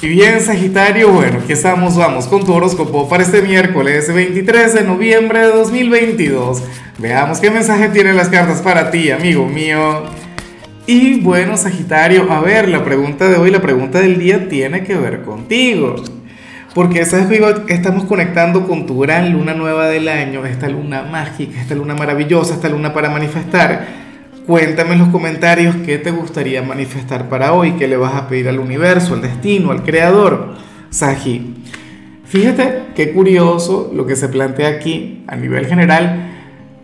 Y bien, Sagitario, bueno, aquí estamos, vamos con tu horóscopo para este miércoles 23 de noviembre de 2022. Veamos qué mensaje tienen las cartas para ti, amigo mío. Y bueno, Sagitario, a ver, la pregunta de hoy, la pregunta del día tiene que ver contigo. Porque sabes que estamos conectando con tu gran luna nueva del año, esta luna mágica, esta luna maravillosa, esta luna para manifestar. Cuéntame en los comentarios qué te gustaría manifestar para hoy, qué le vas a pedir al universo, al destino, al creador. Saji, fíjate qué curioso lo que se plantea aquí a nivel general.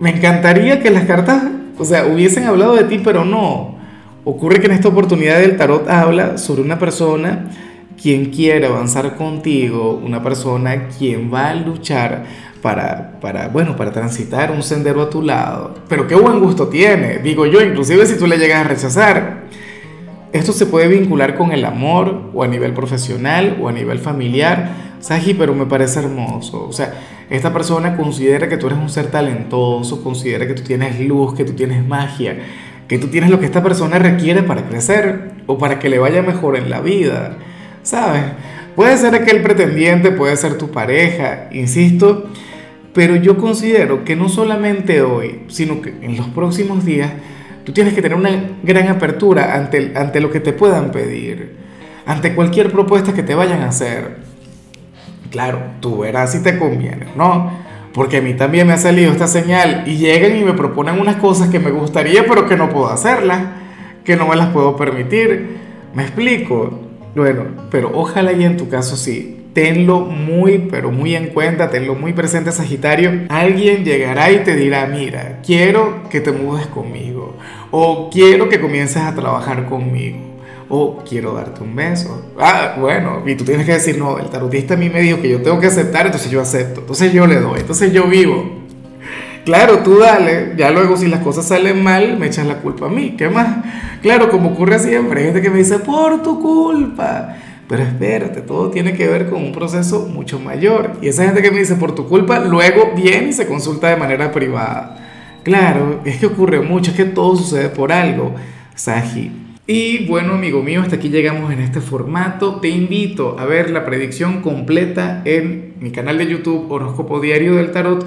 Me encantaría que las cartas, o sea, hubiesen hablado de ti, pero no. Ocurre que en esta oportunidad el tarot habla sobre una persona quien quiere avanzar contigo, una persona quien va a luchar para, para, bueno, para transitar un sendero a tu lado. Pero qué buen gusto tiene, digo yo, inclusive si tú le llegas a rechazar. Esto se puede vincular con el amor o a nivel profesional o a nivel familiar. Saji, pero me parece hermoso. O sea, esta persona considera que tú eres un ser talentoso, considera que tú tienes luz, que tú tienes magia, que tú tienes lo que esta persona requiere para crecer o para que le vaya mejor en la vida. ¿Sabes? Puede ser aquel pretendiente, puede ser tu pareja, insisto, pero yo considero que no solamente hoy, sino que en los próximos días, tú tienes que tener una gran apertura ante, ante lo que te puedan pedir, ante cualquier propuesta que te vayan a hacer. Claro, tú verás si te conviene, ¿no? Porque a mí también me ha salido esta señal y llegan y me proponen unas cosas que me gustaría, pero que no puedo hacerlas, que no me las puedo permitir. ¿Me explico? Bueno, pero ojalá y en tu caso sí tenlo muy, pero muy en cuenta, tenlo muy presente Sagitario. Alguien llegará y te dirá, mira, quiero que te mudes conmigo, o quiero que comiences a trabajar conmigo, o quiero darte un beso. Ah, bueno, y tú tienes que decir, no, el tarotista a mí me dijo que yo tengo que aceptar, entonces yo acepto, entonces yo le doy, entonces yo vivo. Claro, tú dale, ya luego si las cosas salen mal, me echas la culpa a mí, ¿qué más? Claro, como ocurre siempre, hay gente que me dice, por tu culpa. Pero espérate, todo tiene que ver con un proceso mucho mayor. Y esa gente que me dice por tu culpa, luego viene y se consulta de manera privada. Claro, es que ocurre mucho, es que todo sucede por algo, Saji. Y bueno, amigo mío, hasta aquí llegamos en este formato. Te invito a ver la predicción completa en mi canal de YouTube Horóscopo Diario del Tarot